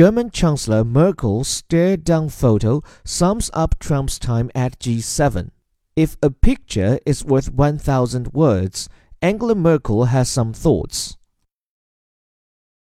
German Chancellor Merkel's stare-down photo sums up Trump's time at G7. If a picture is worth 1,000 words, Angela Merkel has some thoughts.